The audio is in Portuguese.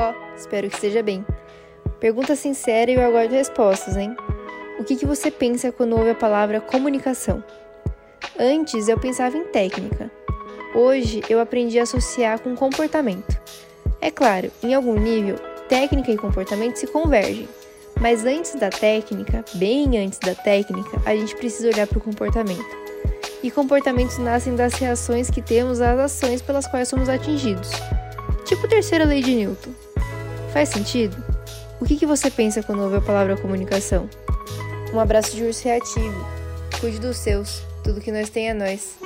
Ó, oh, espero que esteja bem. Pergunta sincera e eu aguardo respostas, hein? O que, que você pensa quando ouve a palavra comunicação? Antes eu pensava em técnica. Hoje eu aprendi a associar com comportamento. É claro, em algum nível, técnica e comportamento se convergem. Mas antes da técnica, bem antes da técnica, a gente precisa olhar para o comportamento. E comportamentos nascem das reações que temos às ações pelas quais somos atingidos. Tipo terceira lei de Newton. Faz sentido? O que, que você pensa quando ouve a palavra comunicação? Um abraço de urso reativo. Cuide dos seus. Tudo que nós tem é nós.